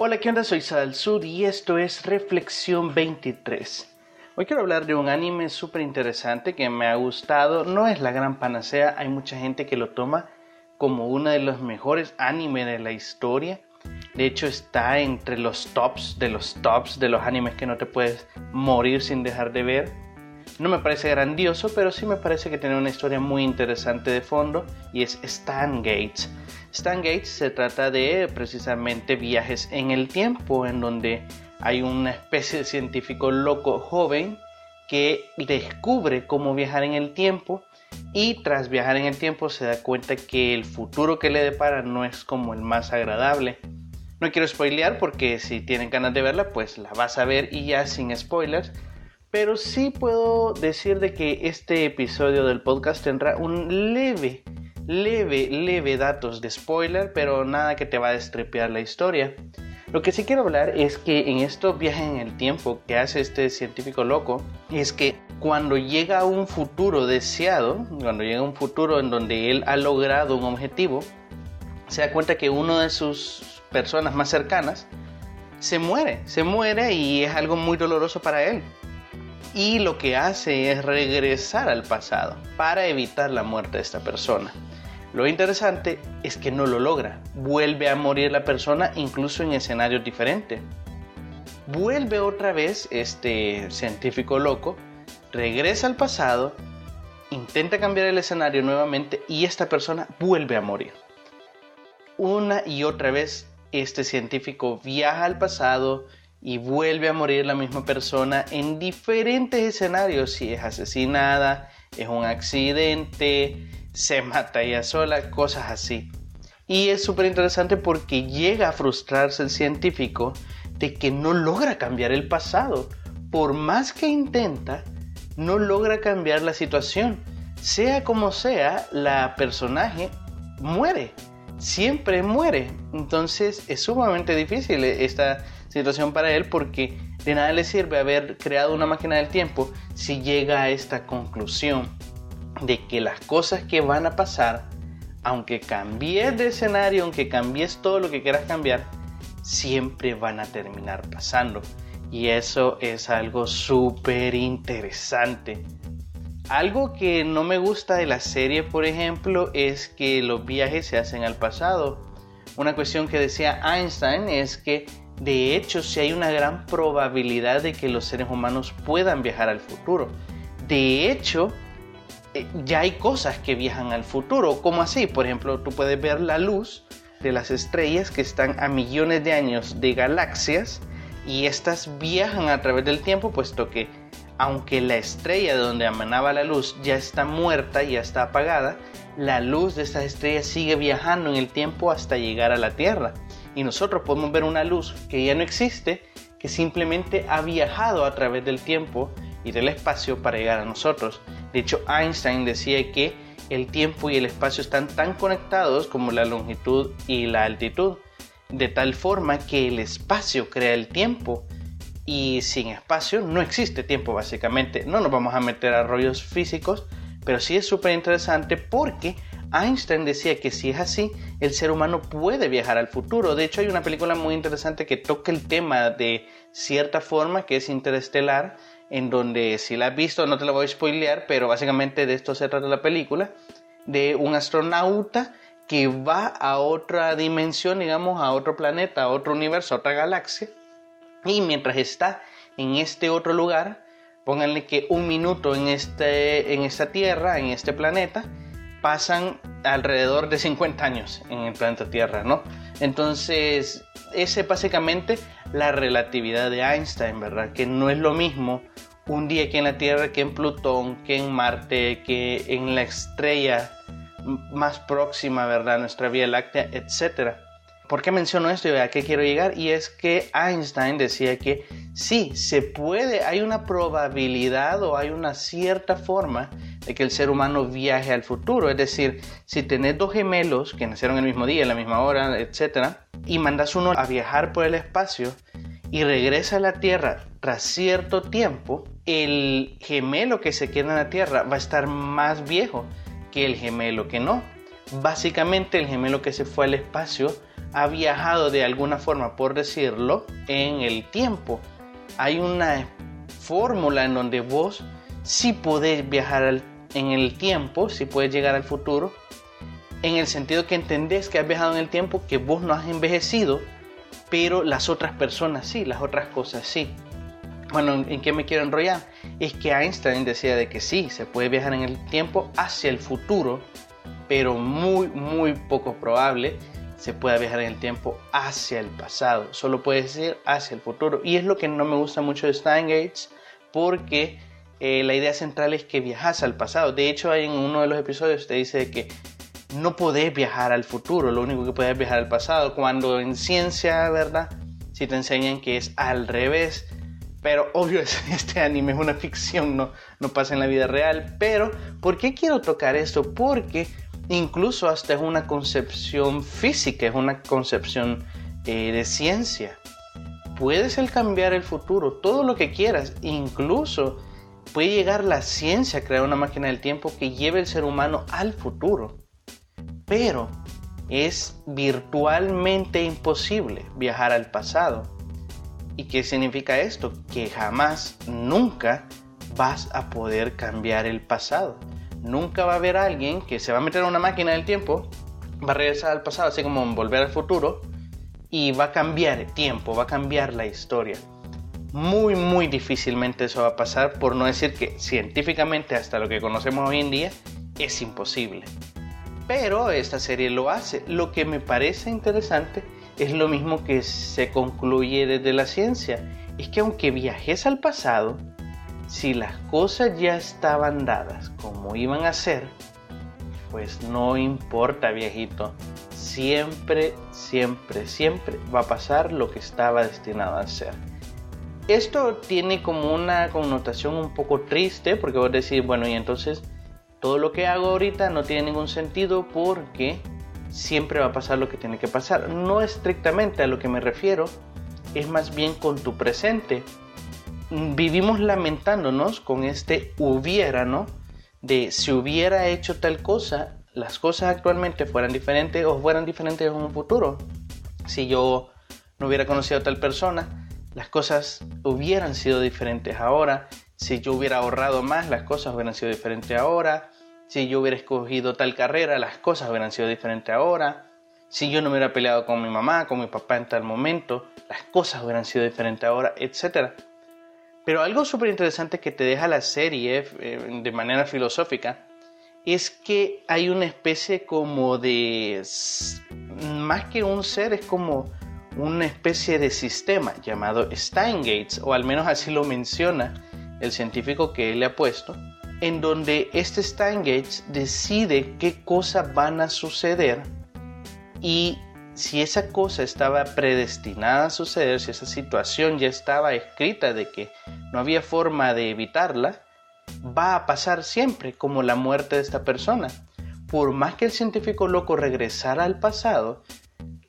Hola, ¿qué onda? Soy Sal Sud y esto es Reflexión 23. Hoy quiero hablar de un anime súper interesante que me ha gustado. No es la gran panacea, hay mucha gente que lo toma como uno de los mejores animes de la historia. De hecho, está entre los tops de los tops de los animes que no te puedes morir sin dejar de ver. No me parece grandioso, pero sí me parece que tiene una historia muy interesante de fondo y es Stan Gates. Stan Gates se trata de precisamente viajes en el tiempo, en donde hay una especie de científico loco joven que descubre cómo viajar en el tiempo y tras viajar en el tiempo se da cuenta que el futuro que le depara no es como el más agradable. No quiero spoilear porque si tienen ganas de verla pues la vas a ver y ya sin spoilers. Pero sí puedo decir de que este episodio del podcast tendrá un leve, leve, leve datos de spoiler, pero nada que te va a destripear la historia. Lo que sí quiero hablar es que en estos viajes en el tiempo que hace este científico loco, es que cuando llega a un futuro deseado, cuando llega a un futuro en donde él ha logrado un objetivo, se da cuenta que uno de sus personas más cercanas se muere, se muere y es algo muy doloroso para él y lo que hace es regresar al pasado para evitar la muerte de esta persona. Lo interesante es que no lo logra, vuelve a morir la persona incluso en escenarios diferentes. Vuelve otra vez este científico loco, regresa al pasado, intenta cambiar el escenario nuevamente y esta persona vuelve a morir. Una y otra vez este científico viaja al pasado, y vuelve a morir la misma persona en diferentes escenarios, si es asesinada, es un accidente, se mata ella sola, cosas así. Y es súper interesante porque llega a frustrarse el científico de que no logra cambiar el pasado. Por más que intenta, no logra cambiar la situación. Sea como sea, la personaje muere. Siempre muere. Entonces es sumamente difícil esta situación para él porque de nada le sirve haber creado una máquina del tiempo si llega a esta conclusión de que las cosas que van a pasar, aunque cambies de escenario, aunque cambies todo lo que quieras cambiar, siempre van a terminar pasando. Y eso es algo súper interesante. Algo que no me gusta de la serie, por ejemplo, es que los viajes se hacen al pasado. Una cuestión que decía Einstein es que de hecho, si hay una gran probabilidad de que los seres humanos puedan viajar al futuro. De hecho, eh, ya hay cosas que viajan al futuro. como así? Por ejemplo, tú puedes ver la luz de las estrellas que están a millones de años de galaxias y estas viajan a través del tiempo, puesto que aunque la estrella de donde emanaba la luz ya está muerta, ya está apagada, la luz de estas estrellas sigue viajando en el tiempo hasta llegar a la Tierra y nosotros podemos ver una luz que ya no existe, que simplemente ha viajado a través del tiempo y del espacio para llegar a nosotros. De hecho, Einstein decía que el tiempo y el espacio están tan conectados como la longitud y la altitud, de tal forma que el espacio crea el tiempo y sin espacio no existe tiempo básicamente. No nos vamos a meter a rollos físicos, pero sí es súper interesante porque Einstein decía que si es así, el ser humano puede viajar al futuro. De hecho, hay una película muy interesante que toca el tema de cierta forma, que es Interestelar, en donde si la has visto no te la voy a spoilear, pero básicamente de esto se trata la película, de un astronauta que va a otra dimensión, digamos, a otro planeta, a otro universo, a otra galaxia, y mientras está en este otro lugar, pónganle que un minuto en, este, en esta Tierra, en este planeta, pasan alrededor de 50 años en el planeta Tierra, ¿no? Entonces, ese es básicamente la relatividad de Einstein, ¿verdad? Que no es lo mismo un día aquí en la Tierra que en Plutón, que en Marte, que en la estrella más próxima, ¿verdad? Nuestra Vía Láctea, etcétera. ¿Por qué menciono esto y a qué quiero llegar? Y es que Einstein decía que sí, se puede, hay una probabilidad o hay una cierta forma de que el ser humano viaje al futuro. Es decir, si tenés dos gemelos que nacieron el mismo día, en la misma hora, etc., y mandas uno a viajar por el espacio y regresa a la Tierra tras cierto tiempo, el gemelo que se queda en la Tierra va a estar más viejo que el gemelo que no. Básicamente el gemelo que se fue al espacio ha viajado de alguna forma, por decirlo, en el tiempo. Hay una fórmula en donde vos sí podés viajar en el tiempo, sí puedes llegar al futuro, en el sentido que entendés que has viajado en el tiempo, que vos no has envejecido, pero las otras personas sí, las otras cosas sí. Bueno, ¿en qué me quiero enrollar? Es que Einstein decía de que sí, se puede viajar en el tiempo hacia el futuro, pero muy, muy poco probable se pueda viajar en el tiempo hacia el pasado. Solo puede ser hacia el futuro. Y es lo que no me gusta mucho de Steingate, porque eh, la idea central es que viajas al pasado. De hecho, en uno de los episodios te dice que no podés viajar al futuro, lo único que puedes viajar al pasado. Cuando en ciencia, ¿verdad? Si te enseñan que es al revés. Pero obvio, este anime es una ficción, no, no pasa en la vida real. Pero, ¿por qué quiero tocar esto? Porque incluso hasta es una concepción física, es una concepción eh, de ciencia. Puedes cambiar el futuro, todo lo que quieras, incluso puede llegar la ciencia a crear una máquina del tiempo que lleve el ser humano al futuro. Pero es virtualmente imposible viajar al pasado. ¿Y qué significa esto? Que jamás, nunca vas a poder cambiar el pasado. Nunca va a haber alguien que se va a meter en una máquina del tiempo, va a regresar al pasado, así como volver al futuro, y va a cambiar el tiempo, va a cambiar la historia. Muy, muy difícilmente eso va a pasar, por no decir que científicamente, hasta lo que conocemos hoy en día, es imposible. Pero esta serie lo hace. Lo que me parece interesante es lo mismo que se concluye desde la ciencia. Es que aunque viajes al pasado, si las cosas ya estaban dadas como iban a ser, pues no importa viejito. Siempre, siempre, siempre va a pasar lo que estaba destinado a ser. Esto tiene como una connotación un poco triste porque vos decís, bueno, y entonces todo lo que hago ahorita no tiene ningún sentido porque siempre va a pasar lo que tiene que pasar. No estrictamente a lo que me refiero, es más bien con tu presente. Vivimos lamentándonos con este hubiera, ¿no? De si hubiera hecho tal cosa, las cosas actualmente fueran diferentes o fueran diferentes en un futuro. Si yo no hubiera conocido a tal persona, las cosas hubieran sido diferentes ahora. Si yo hubiera ahorrado más, las cosas hubieran sido diferentes ahora. Si yo hubiera escogido tal carrera, las cosas hubieran sido diferentes ahora. Si yo no hubiera peleado con mi mamá, con mi papá en tal momento, las cosas hubieran sido diferentes ahora, etc. Pero algo súper interesante que te deja la serie eh, de manera filosófica es que hay una especie como de... Más que un ser, es como una especie de sistema llamado Steingates, o al menos así lo menciona el científico que él le ha puesto, en donde este Steingates decide qué cosas van a suceder y si esa cosa estaba predestinada a suceder, si esa situación ya estaba escrita de que no había forma de evitarla, va a pasar siempre como la muerte de esta persona. Por más que el científico loco regresara al pasado,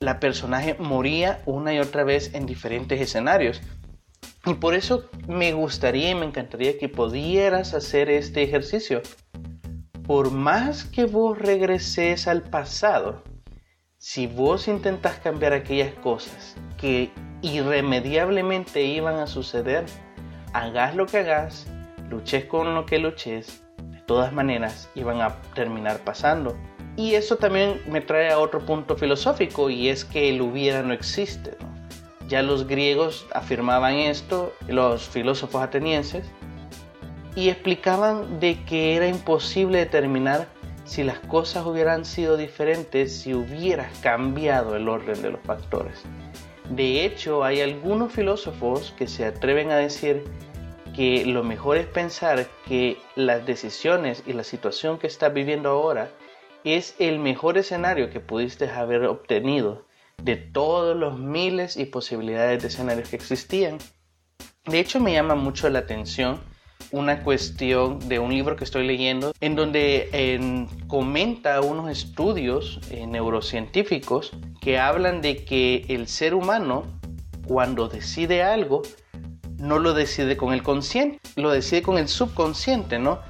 la personaje moría una y otra vez en diferentes escenarios. Y por eso me gustaría y me encantaría que pudieras hacer este ejercicio. Por más que vos regreses al pasado, si vos intentas cambiar aquellas cosas que irremediablemente iban a suceder, hagas lo que hagas, luches con lo que luches, de todas maneras iban a terminar pasando. Y eso también me trae a otro punto filosófico y es que el hubiera no existe. Ya los griegos afirmaban esto, los filósofos atenienses, y explicaban de que era imposible determinar si las cosas hubieran sido diferentes si hubieras cambiado el orden de los factores. De hecho, hay algunos filósofos que se atreven a decir que lo mejor es pensar que las decisiones y la situación que estás viviendo ahora es el mejor escenario que pudiste haber obtenido de todos los miles y posibilidades de escenarios que existían. De hecho, me llama mucho la atención una cuestión de un libro que estoy leyendo en donde comenta unos estudios eh, neurocientíficos que hablan de que el ser humano cuando decide algo no lo decide con el consciente, lo decide con el subconsciente, ¿no?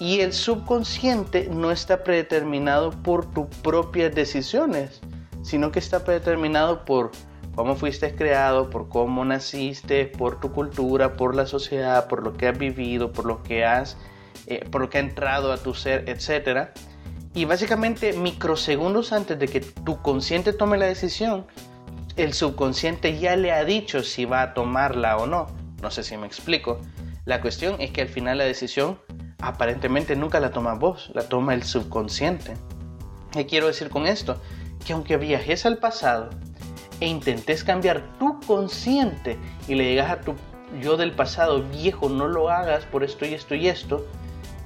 Y el subconsciente no está predeterminado por tus propias decisiones, sino que está predeterminado por cómo fuiste creado, por cómo naciste, por tu cultura, por la sociedad, por lo que has vivido, por lo que has, eh, por lo que ha entrado a tu ser, etc. Y básicamente microsegundos antes de que tu consciente tome la decisión, el subconsciente ya le ha dicho si va a tomarla o no. No sé si me explico. La cuestión es que al final la decisión aparentemente nunca la toma vos, la toma el subconsciente. ¿Qué quiero decir con esto? Que aunque viajes al pasado, e intentes cambiar tu consciente y le digas a tu yo del pasado, viejo, no lo hagas por esto y esto y esto,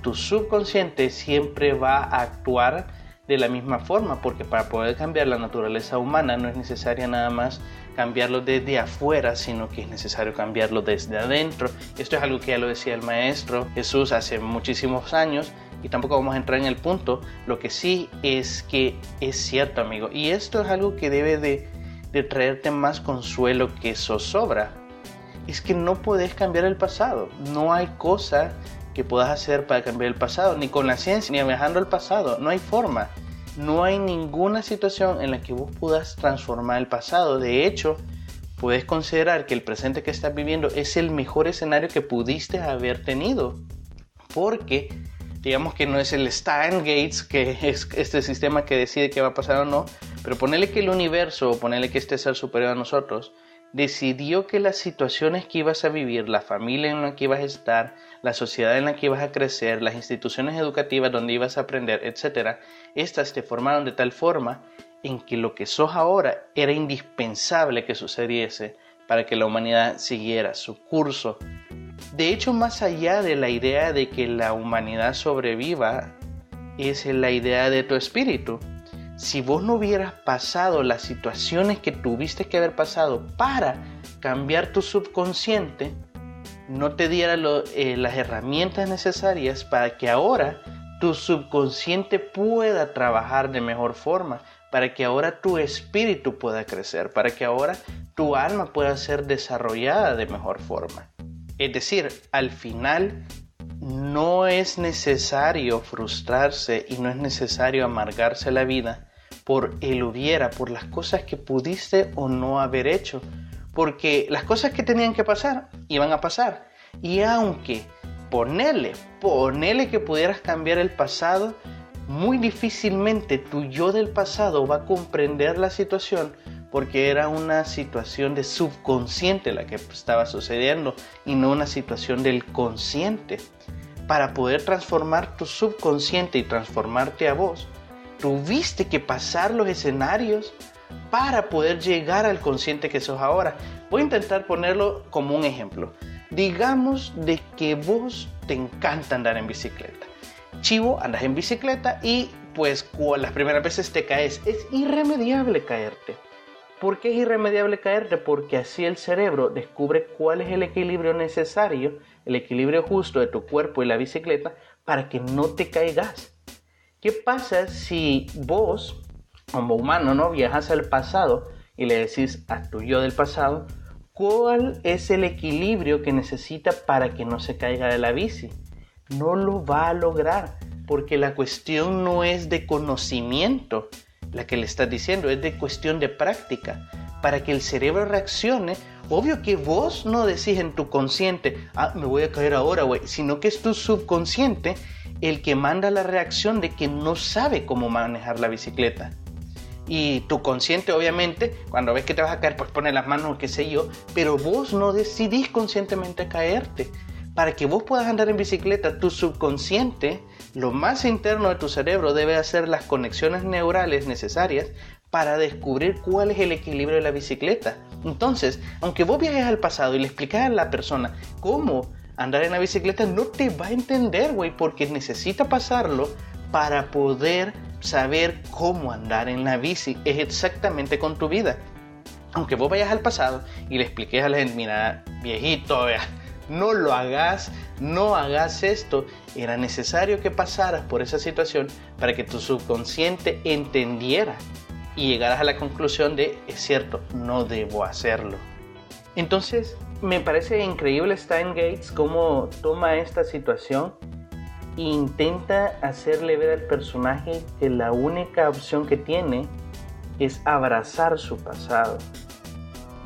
tu subconsciente siempre va a actuar de la misma forma, porque para poder cambiar la naturaleza humana no es necesario nada más cambiarlo desde afuera, sino que es necesario cambiarlo desde adentro. Esto es algo que ya lo decía el maestro Jesús hace muchísimos años y tampoco vamos a entrar en el punto. Lo que sí es que es cierto, amigo, y esto es algo que debe de de traerte más consuelo que zozobra. Es que no puedes cambiar el pasado. No hay cosa que puedas hacer para cambiar el pasado, ni con la ciencia, ni viajando al pasado. No hay forma. No hay ninguna situación en la que vos puedas transformar el pasado. De hecho, puedes considerar que el presente que estás viviendo es el mejor escenario que pudiste haber tenido. Porque digamos que no es el Stein Gates, que es este sistema que decide qué va a pasar o no, pero ponerle que el universo, o ponerle que este ser superior a nosotros, decidió que las situaciones que ibas a vivir, la familia en la que ibas a estar, la sociedad en la que ibas a crecer, las instituciones educativas donde ibas a aprender, etc., estas te formaron de tal forma en que lo que sos ahora era indispensable que sucediese para que la humanidad siguiera su curso. De hecho, más allá de la idea de que la humanidad sobreviva, es la idea de tu espíritu si vos no hubieras pasado las situaciones que tuviste que haber pasado para cambiar tu subconsciente, no te diera eh, las herramientas necesarias para que ahora tu subconsciente pueda trabajar de mejor forma, para que ahora tu espíritu pueda crecer, para que ahora tu alma pueda ser desarrollada de mejor forma. Es decir, al final no es necesario frustrarse y no es necesario amargarse la vida por el hubiera, por las cosas que pudiste o no haber hecho. Porque las cosas que tenían que pasar iban a pasar. Y aunque ponele, ponele que pudieras cambiar el pasado, muy difícilmente tu yo del pasado va a comprender la situación porque era una situación de subconsciente la que estaba sucediendo y no una situación del consciente. Para poder transformar tu subconsciente y transformarte a vos, tuviste que pasar los escenarios para poder llegar al consciente que sos ahora. Voy a intentar ponerlo como un ejemplo. Digamos de que vos te encanta andar en bicicleta. Chivo, andas en bicicleta y pues las primeras veces te caes. Es irremediable caerte. ¿Por qué es irremediable caerte? Porque así el cerebro descubre cuál es el equilibrio necesario, el equilibrio justo de tu cuerpo y la bicicleta para que no te caigas. ¿Qué pasa si vos, como humano, no viajas al pasado y le decís a tu yo del pasado cuál es el equilibrio que necesita para que no se caiga de la bici? No lo va a lograr porque la cuestión no es de conocimiento, la que le estás diciendo, es de cuestión de práctica. Para que el cerebro reaccione, obvio que vos no decís en tu consciente, ah, me voy a caer ahora, güey, sino que es tu subconsciente el que manda la reacción de que no sabe cómo manejar la bicicleta. Y tu consciente, obviamente, cuando ves que te vas a caer, pues pone las manos, qué sé yo, pero vos no decidís conscientemente caerte. Para que vos puedas andar en bicicleta, tu subconsciente, lo más interno de tu cerebro, debe hacer las conexiones neurales necesarias para descubrir cuál es el equilibrio de la bicicleta. Entonces, aunque vos viajes al pasado y le explicas a la persona cómo andar en la bicicleta no te va a entender, güey, porque necesita pasarlo para poder saber cómo andar en la bici. Es exactamente con tu vida. Aunque vos vayas al pasado y le expliques a la gente, mira, viejito, no lo hagas, no hagas esto. Era necesario que pasaras por esa situación para que tu subconsciente entendiera y llegaras a la conclusión de, es cierto, no debo hacerlo. Entonces, me parece increíble Stein Gates cómo toma esta situación e intenta hacerle ver al personaje que la única opción que tiene es abrazar su pasado.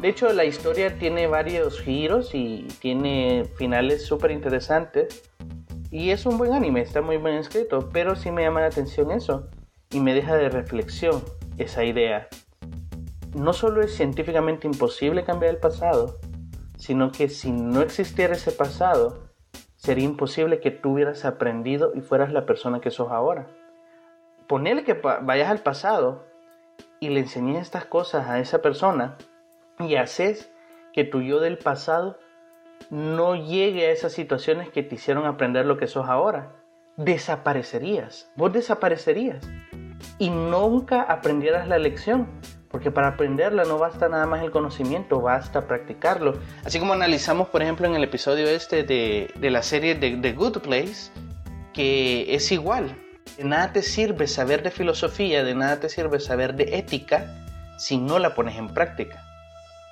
De hecho, la historia tiene varios giros y tiene finales súper interesantes. Y es un buen anime, está muy bien escrito, pero sí me llama la atención eso. Y me deja de reflexión esa idea. No solo es científicamente imposible cambiar el pasado, sino que si no existiera ese pasado, sería imposible que tú hubieras aprendido y fueras la persona que sos ahora. Ponele que vayas al pasado y le enseñes estas cosas a esa persona y haces que tu yo del pasado no llegue a esas situaciones que te hicieron aprender lo que sos ahora. Desaparecerías, vos desaparecerías y nunca aprendieras la lección. Porque para aprenderla no basta nada más el conocimiento, basta practicarlo. Así como analizamos, por ejemplo, en el episodio este de, de la serie de The Good Place, que es igual. De nada te sirve saber de filosofía, de nada te sirve saber de ética si no la pones en práctica.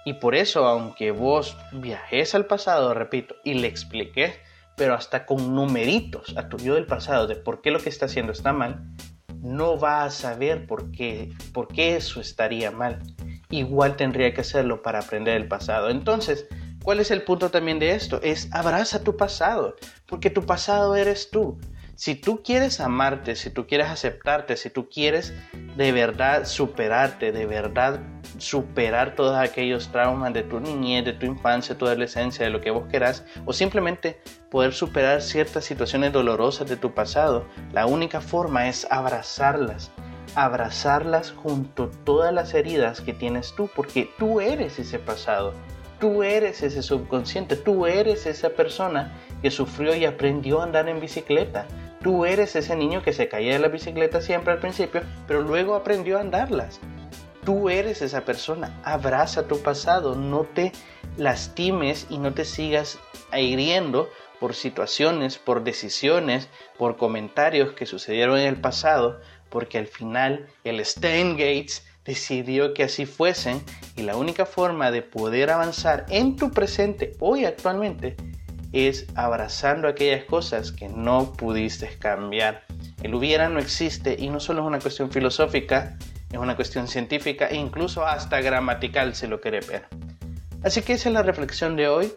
Y por eso, aunque vos viajes al pasado, repito, y le expliques, pero hasta con numeritos a tu yo del pasado de por qué lo que está haciendo está mal, no va a saber por qué, por qué eso estaría mal. Igual tendría que hacerlo para aprender el pasado. Entonces, ¿cuál es el punto también de esto? Es abraza tu pasado, porque tu pasado eres tú. Si tú quieres amarte, si tú quieres aceptarte, si tú quieres de verdad superarte, de verdad superar todos aquellos traumas de tu niñez, de tu infancia, tu adolescencia, de lo que vos querás, o simplemente poder superar ciertas situaciones dolorosas de tu pasado, la única forma es abrazarlas, abrazarlas junto a todas las heridas que tienes tú, porque tú eres ese pasado, tú eres ese subconsciente, tú eres esa persona que sufrió y aprendió a andar en bicicleta, Tú eres ese niño que se caía de la bicicleta siempre al principio, pero luego aprendió a andarlas. Tú eres esa persona. Abraza tu pasado. No te lastimes y no te sigas hiriendo por situaciones, por decisiones, por comentarios que sucedieron en el pasado, porque al final el Stan Gates decidió que así fuesen y la única forma de poder avanzar en tu presente hoy actualmente es abrazando aquellas cosas que no pudiste cambiar. El hubiera no existe y no solo es una cuestión filosófica, es una cuestión científica e incluso hasta gramatical si lo quiere ver. Así que esa es la reflexión de hoy.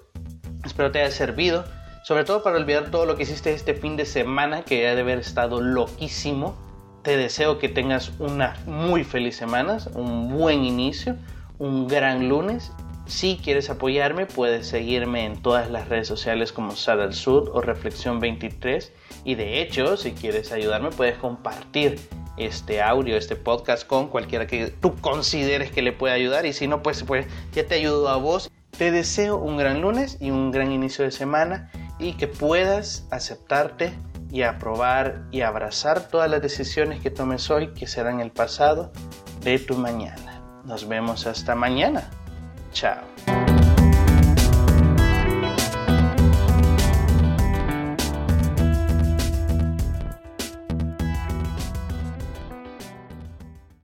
Espero te haya servido, sobre todo para olvidar todo lo que hiciste este fin de semana que ha de haber estado loquísimo. Te deseo que tengas una muy feliz semana, un buen inicio, un gran lunes si quieres apoyarme, puedes seguirme en todas las redes sociales como Sadal Sud o Reflexión 23. Y de hecho, si quieres ayudarme, puedes compartir este audio, este podcast con cualquiera que tú consideres que le pueda ayudar. Y si no, pues, pues ya te ayudo a vos. Te deseo un gran lunes y un gran inicio de semana y que puedas aceptarte y aprobar y abrazar todas las decisiones que tomes hoy que serán el pasado de tu mañana. Nos vemos hasta mañana. Tchau!